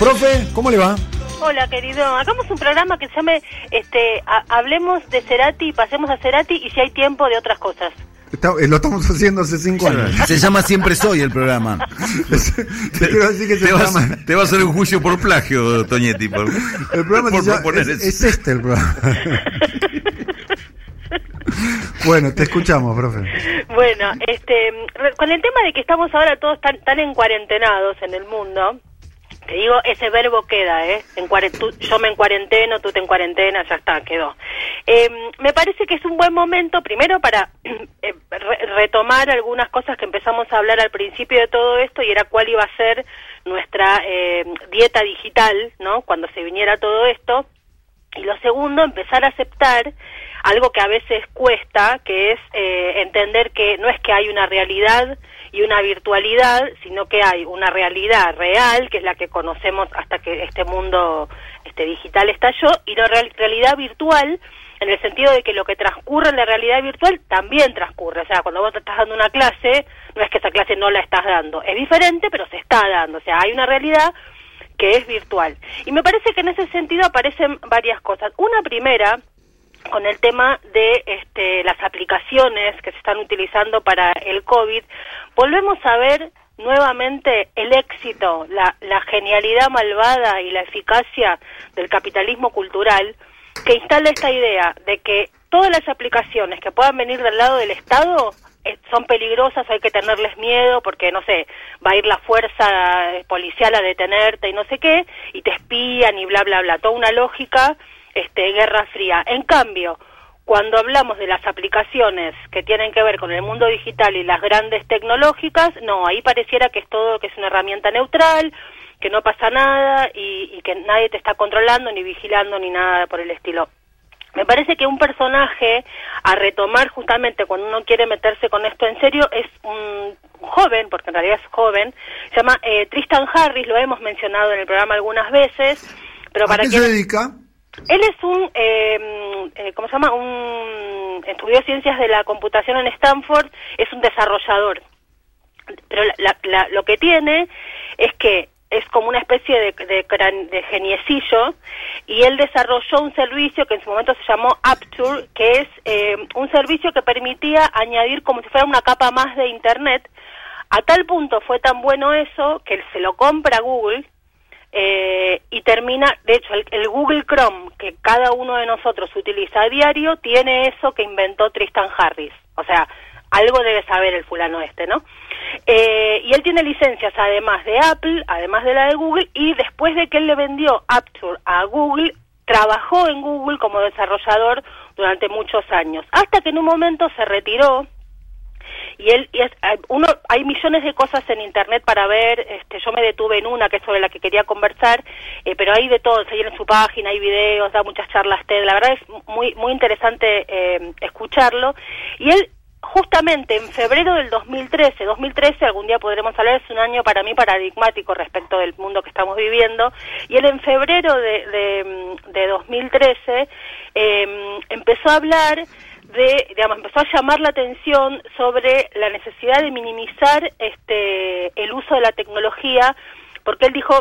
Profe, ¿cómo le va? Hola, querido. Hagamos un programa que se llame este, Hablemos de Cerati y pasemos a Cerati y si hay tiempo de otras cosas. Eh, lo estamos haciendo hace cinco años. Se llama Siempre Soy el programa. te, quiero decir que se te, llama... vas, te va a hacer un juicio por plagio, Toñetti. Por, el programa por llama, es, es, este el programa. bueno, te escuchamos, profe. Bueno, este, con el tema de que estamos ahora todos tan, tan en cuarentenados en el mundo, te digo, ese verbo queda, ¿eh? En yo me en cuarentena, tú te en cuarentena, ya está, quedó. Eh, me parece que es un buen momento, primero, para eh, retomar algunas cosas que empezamos a hablar al principio de todo esto, y era cuál iba a ser nuestra eh, dieta digital, ¿no? Cuando se viniera todo esto. Y lo segundo, empezar a aceptar algo que a veces cuesta, que es eh, entender que no es que hay una realidad y una virtualidad, sino que hay una realidad real, que es la que conocemos hasta que este mundo este digital estalló, y la realidad virtual, en el sentido de que lo que transcurre en la realidad virtual también transcurre. O sea, cuando vos te estás dando una clase, no es que esa clase no la estás dando, es diferente, pero se está dando. O sea, hay una realidad que es virtual. Y me parece que en ese sentido aparecen varias cosas. Una primera, con el tema de este, las aplicaciones que se están utilizando para el COVID, volvemos a ver nuevamente el éxito, la, la genialidad malvada y la eficacia del capitalismo cultural que instala esta idea de que todas las aplicaciones que puedan venir del lado del Estado eh, son peligrosas, hay que tenerles miedo porque, no sé, va a ir la fuerza policial a detenerte y no sé qué, y te espían y bla, bla, bla. Toda una lógica este, Guerra Fría. En cambio, cuando hablamos de las aplicaciones que tienen que ver con el mundo digital y las grandes tecnológicas, no, ahí pareciera que es todo que es una herramienta neutral, que no pasa nada y, y que nadie te está controlando ni vigilando ni nada por el estilo. Me parece que un personaje a retomar justamente cuando uno quiere meterse con esto en serio es un joven, porque en realidad es joven, se llama eh, Tristan Harris, lo hemos mencionado en el programa algunas veces, pero para qué se dedica? Él es un, eh, eh, ¿cómo se llama? Un, estudió ciencias de la computación en Stanford, es un desarrollador. Pero lo que tiene es que es como una especie de, de, geniecillo y él desarrolló un servicio que en su momento se llamó Apture, que es eh, un servicio que permitía añadir como si fuera una capa más de Internet. A tal punto fue tan bueno eso que se lo compra Google eh, y termina, de hecho, el, Google Chrome que cada uno de nosotros utiliza a diario tiene eso que inventó Tristan Harris. O sea, algo debe saber el fulano este, ¿no? Eh, y él tiene licencias además de Apple, además de la de Google, y después de que él le vendió Apture a Google, trabajó en Google como desarrollador durante muchos años, hasta que en un momento se retiró y él y es, uno hay millones de cosas en internet para ver este yo me detuve en una que es sobre la que quería conversar eh, pero hay de todo seguir en su página hay videos da muchas charlas TED la verdad es muy muy interesante eh, escucharlo. Y él justamente en febrero del 2013, 2013 algún día podremos hablar, es un año para mí paradigmático respecto del mundo que estamos viviendo, y él en febrero de, de, 2013 eh, empezó a hablar de, digamos, empezó a llamar la atención sobre la necesidad de minimizar este, el uso de la tecnología, porque él dijo,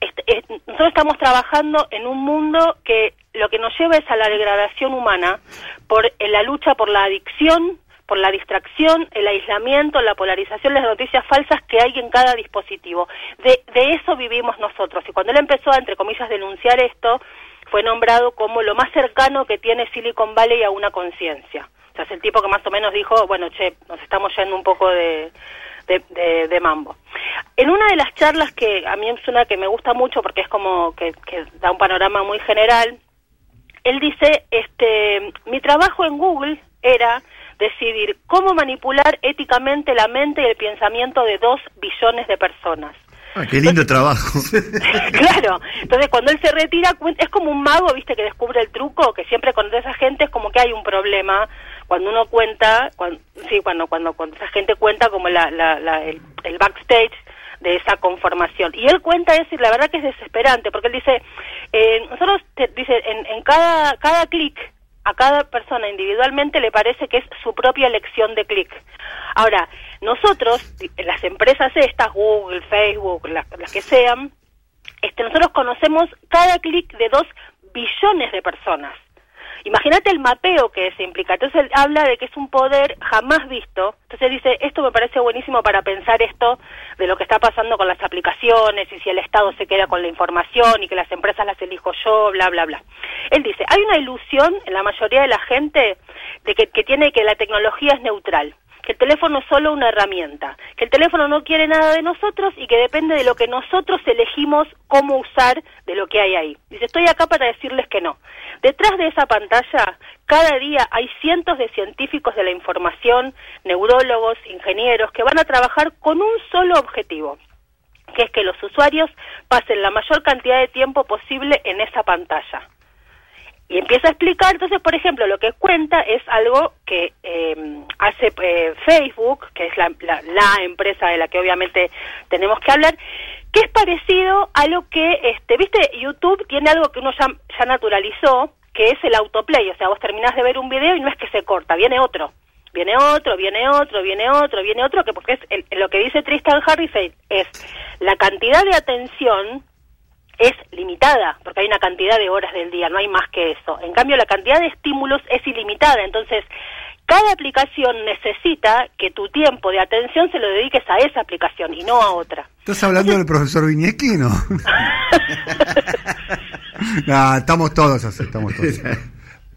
este, nosotros estamos trabajando en un mundo que lo que nos lleva es a la degradación humana por la lucha por la adicción, por la distracción, el aislamiento, la polarización, las noticias falsas que hay en cada dispositivo. De, de eso vivimos nosotros. Y cuando él empezó a, entre comillas, denunciar esto, fue nombrado como lo más cercano que tiene Silicon Valley a una conciencia. O sea, es el tipo que más o menos dijo, bueno, che, nos estamos yendo un poco de, de, mambo. En una de las charlas que a mí es una que me gusta mucho porque es como que, que da un panorama muy general, él dice, este, mi trabajo en Google era decidir cómo manipular éticamente la mente y el pensamiento de dos billones de personas. Qué lindo trabajo. claro, entonces cuando él se retira es como un mago, viste, que descubre el truco, que siempre con esa gente es como que hay un problema cuando uno cuenta, cuando, sí, cuando, cuando, cuando esa gente cuenta como la, la, el, backstage de esa conformación. Y él cuenta eso y la verdad que es desesperante, porque él dice, eh, nosotros, dice, en, en cada, cada clic a cada persona individualmente le parece que es su propia elección de clic. Ahora, nosotros, las empresas estas, Google, Facebook, las, que sean, este, nosotros conocemos cada clic de dos billones de personas. Imagínate el mapeo que se implica. Entonces él habla de que es un poder jamás visto. Entonces dice, esto me parece buenísimo para pensar esto de lo que está pasando con las aplicaciones y si el Estado se queda con la información y que las empresas las elijo yo, bla, bla, bla. Él dice, hay una ilusión en la mayoría de la gente de que, que tiene que la tecnología es neutral que el teléfono es solo una herramienta, que el teléfono no quiere nada de nosotros y que depende de lo que nosotros elegimos cómo usar de lo que hay ahí. Dice, estoy acá para decirles que no. Detrás de esa pantalla, cada día hay cientos de científicos de la información, neurólogos, ingenieros, que van a trabajar con un solo objetivo, que es que los usuarios pasen la mayor cantidad de tiempo posible en esa pantalla. Y empieza a explicar, entonces, por ejemplo, lo que cuenta es algo que eh, hace eh, Facebook, que es la, la, empresa de la que obviamente tenemos que hablar, que es parecido a lo que, este, viste, YouTube tiene algo que uno ya, naturalizó, que es el autoplay, o sea, vos terminás de ver un video y no es que se corta, viene otro, viene otro, viene otro, viene otro, viene otro, que porque es lo que dice Tristan Harris es la cantidad de atención es limitada, porque hay una cantidad de horas del día, no hay más que eso. En cambio, la cantidad de estímulos es ilimitada, entonces cada aplicación necesita que tu tiempo de atención se lo dediques a esa aplicación y no a otra. ¿Estás hablando del profesor Viñeski, no? estamos todos así, estamos todos.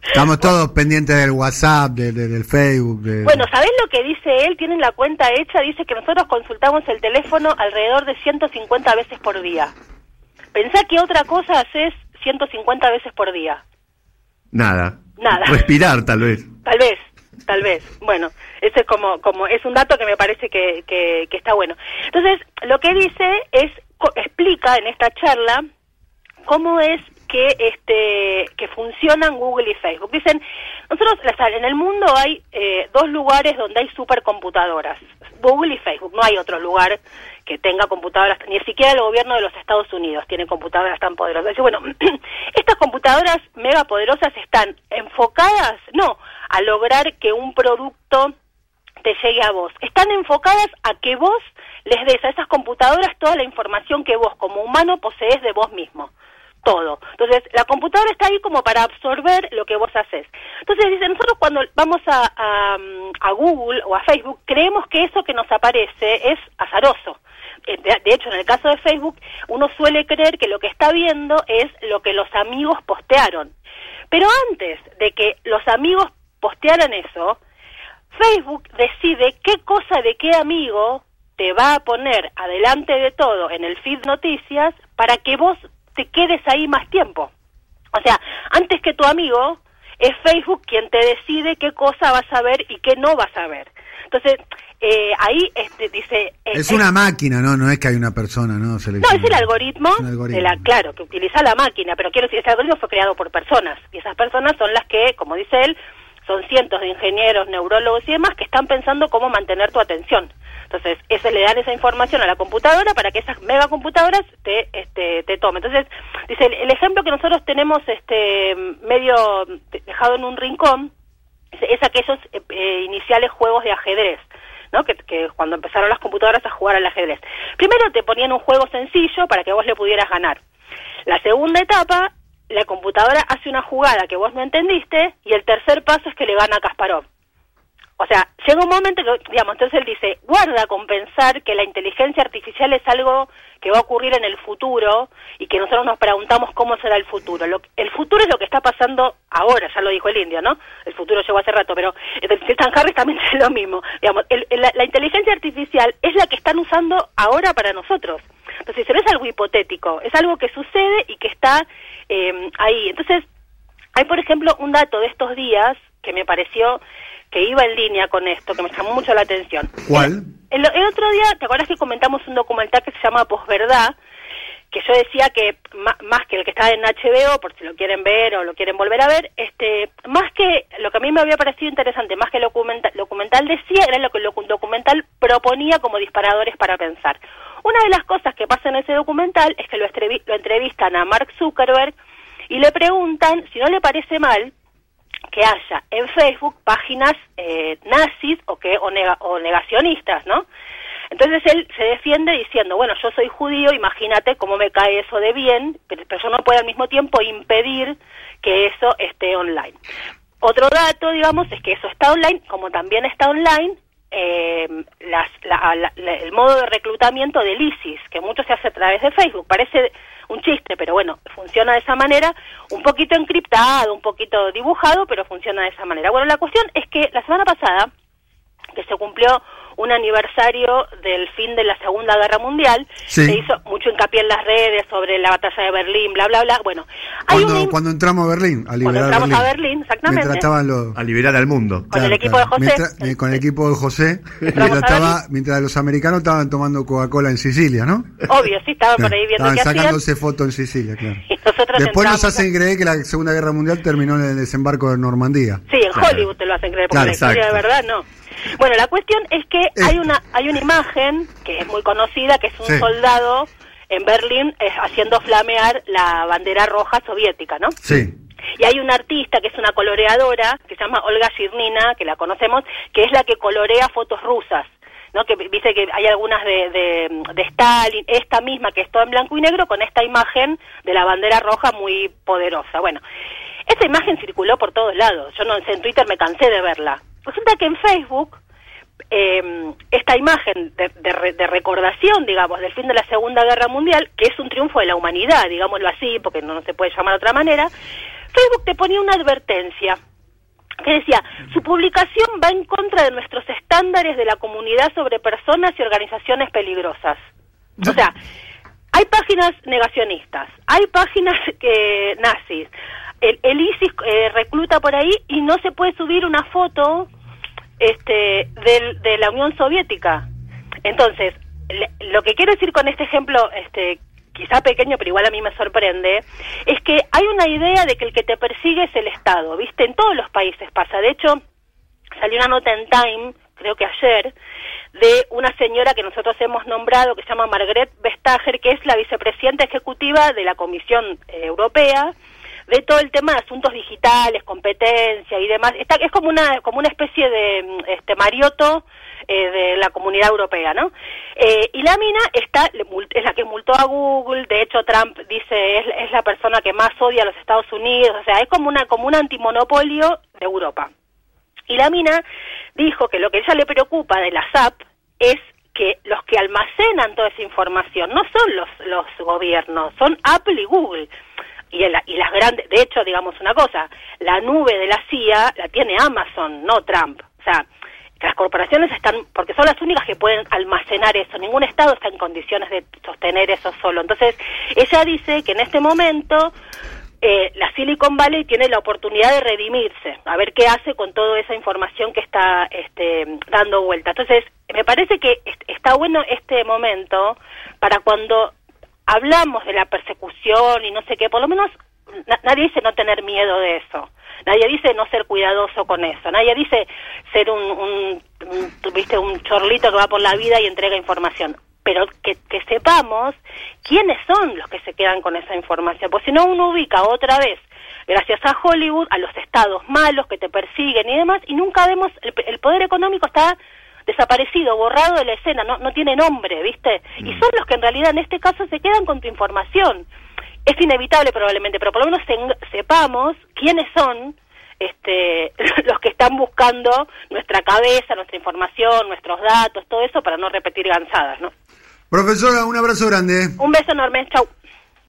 Estamos todos pendientes del WhatsApp, del Facebook. Bueno, ¿sabés lo que dice él? Tienen la cuenta hecha, dice que nosotros consultamos el teléfono alrededor de 150 veces por día. Pensá que otra cosa haces 150 veces por día. Nada. Nada. Respirar, tal vez. Tal vez, tal vez. Bueno, ese es como, como es un dato que me parece que, que, está bueno. Entonces, lo que dice es, explica en esta charla cómo es que este que funcionan Google y Facebook. Dicen, nosotros en el mundo hay eh, dos lugares donde hay supercomputadoras, Google y Facebook, no hay otro lugar que tenga computadoras, ni siquiera el gobierno de los Estados Unidos tiene computadoras tan poderosas. bueno, estas computadoras mega poderosas están enfocadas, no, a lograr que un producto te llegue a vos, están enfocadas a que vos les des a esas computadoras toda la información que vos como humano posees de vos mismo todo. Entonces, la computadora está ahí como para absorber lo que vos haces. Entonces, dicen, nosotros cuando vamos a, a, Google o a Facebook, creemos que eso que nos aparece es azaroso. Eh, de, hecho, en el caso de Facebook, uno suele creer que lo que está viendo es lo que los amigos postearon. Pero antes de que los amigos postearan eso, Facebook decide qué cosa de qué amigo te va a poner adelante de todo en el feed noticias para que vos te quedes ahí más tiempo. O sea, antes que tu amigo, es Facebook quien te decide qué cosa vas a ver y qué no vas a ver. Entonces, eh, ahí este, dice... Eh, es una máquina, ¿no? No es que hay una persona, ¿no? No, es el algoritmo, De la, claro, que utiliza la máquina, pero quiero decir, ese algoritmo fue creado por personas, y esas personas son las que, como dice él, son cientos de ingenieros, neurólogos y demás que están pensando cómo mantener tu atención. Entonces, eso le dan esa información a la computadora para que esas megacomputadoras te, este, te tomen. Entonces, dice, el, ejemplo que nosotros tenemos este medio dejado en un rincón es, aquellos eh, eh, iniciales juegos de ajedrez. ¿no? Que, que, cuando empezaron las computadoras a jugar al ajedrez. Primero te ponían un juego sencillo para que vos le pudieras ganar. La segunda etapa, la computadora hace una jugada que vos no entendiste y el tercer paso es que le gana a Kasparov. O sea, llega un momento que, digamos, entonces él dice, guarda con pensar que la inteligencia artificial es algo que va a ocurrir en el futuro y que nosotros nos preguntamos cómo será el futuro. el futuro es lo que está pasando ahora, ya lo dijo el indio, ¿no? El futuro llegó hace rato, pero Stan Harris también es lo mismo. Digamos, la, inteligencia artificial es la que están usando ahora para nosotros. Entonces, no es algo hipotético, es algo que sucede y que está eh, ahí. Entonces, hay, por ejemplo, un dato de estos días que me pareció que iba en línea con esto, que me llamó mucho la atención. ¿Cuál? El, otro día, ¿te acuerdas que comentamos un documental que se llama Posverdad? que yo decía que más, que el que está en HBO, por si lo quieren ver o lo quieren volver a ver, este, más que lo que a mí me había parecido interesante, más que el documental, documental decía, era lo que el documental proponía como disparadores para pensar. Una de las cosas que pasa en ese documental es que lo, lo entrevistan a Mark Zuckerberg y le preguntan si no le parece mal que haya en Facebook páginas eh, nazis o que o, negacionistas, ¿no? Entonces él se defiende diciendo, bueno, yo soy judío, imagínate cómo me cae eso de bien, pero yo no puedo al mismo tiempo impedir que eso esté online. Otro dato, digamos, es que eso está online, como también está online eh, las, la- el modo de reclutamiento del ISIS, que mucho se hace a través de Facebook. Parece un chiste, pero bueno, funciona de esa manera, un poquito encriptado, un poquito dibujado, pero funciona de esa manera. Bueno, la cuestión es que la semana pasada, que se cumplió un aniversario del fin de la Segunda Guerra Mundial, Sí. se hizo mucho hincapié en las redes sobre la batalla de Berlín, bla, bla, bla. Bueno, hay Cuando, cuando entramos a Berlín, a liberar entramos Berlín. a Berlín, exactamente. Los... A liberar al mundo. Con el equipo de José. Mientras- eh, con el equipo de José. Mientras, estaba, los americanos estaban tomando Coca-Cola en Sicilia, ¿no? Obvio, sí, estaban por ahí viendo estaban qué hacían. sacándose fotos en Sicilia, claro. Y Después nos hacen creer que la Segunda Guerra Mundial terminó en el desembarco de Normandía. Sí, en Claro. Hollywood te lo hacen creer, porque Claro, la historia de verdad no. Bueno, la cuestión es que Eh. hay una hay una imagen que es muy conocida, que es un Sí. soldado en Berlín eh, haciendo flamear la bandera roja soviética, ¿no? Sí. Y hay una artista que es una coloreadora, que se llama Olga Shirnina, que la conocemos, que es la que colorea fotos rusas. ¿no? que dice que hay algunas de, de, de Stalin, esta misma que es todo en blanco y negro, con esta imagen de la bandera roja muy poderosa. Bueno, esa imagen circuló por todos lados. Yo no sé, en Twitter me cansé de verla. Resulta que en Facebook eh, esta imagen de, de de recordación, digamos, del fin de la Segunda Guerra Mundial, que es un triunfo de la humanidad, digámoslo así, porque no se puede llamar de otra manera, Facebook te ponía una advertencia que decía, su publicación va en contra de nuestros estándares de la comunidad sobre personas y organizaciones peligrosas. O sea, hay páginas negacionistas, hay páginas que nazis, el, el ISIS eh, recluta por ahí y no se puede subir una foto este, del- de la Unión Soviética. Entonces, le- lo que quiero decir con este ejemplo, este, quizá pequeño, pero igual a mí me sorprende, es que hay una idea de que el que te persigue es el Estado, ¿viste? En todos los países pasa. De hecho, salió una nota en Time, creo que ayer, de una señora que nosotros hemos nombrado, que se llama Margaret Vestager, que es la vicepresidenta ejecutiva de la Comisión eh, Europea, de todo el tema de asuntos digitales, competencia y demás. Está, es como una, como una especie de mm, este marioto eh, de la comunidad europea, ¿no? Eh, y la mina está, es la que multó a Google, de hecho Trump dice es, es la persona que más odia a los Estados Unidos, o sea, es como una, como un antimonopolio de Europa. Y la mina dijo que lo que ella le preocupa de las apps es que los que almacenan toda esa información no son los, los gobiernos, son Apple y Google. Y, el- y las grandes, de hecho, digamos una cosa, la nube de la CIA la tiene Amazon, no Trump. O sea, las corporaciones están, porque son las únicas que pueden almacenar eso, ningún Estado está en condiciones de sostener eso solo. Entonces, ella dice que en este momento eh, la Silicon Valley tiene la oportunidad de redimirse, a ver qué hace con toda esa información que está este, dando vuelta. Entonces, me parece que est- está bueno este momento para cuando hablamos de la persecución y no sé qué, por lo menos na- nadie dice no tener miedo de eso. Nadie dice no ser cuidadoso con eso. Nadie dice ser un, un, un, viste, un chorlito que va por la vida y entrega información. Pero que, que sepamos quiénes son los que se quedan con esa información. Porque si no, uno ubica otra vez, gracias a Hollywood, a los estados malos que te persiguen y demás, y nunca vemos, el, el poder económico está desaparecido, borrado de la escena, no, no tiene nombre, ¿viste? Y son los que en realidad en este caso se quedan con tu información. Es inevitable probablemente, pero por lo menos se- sepamos quiénes son este, los que están buscando nuestra cabeza, nuestra información, nuestros datos, todo eso para no repetir gansadas, ¿no? Profesora, un abrazo grande. Un beso enorme, chau.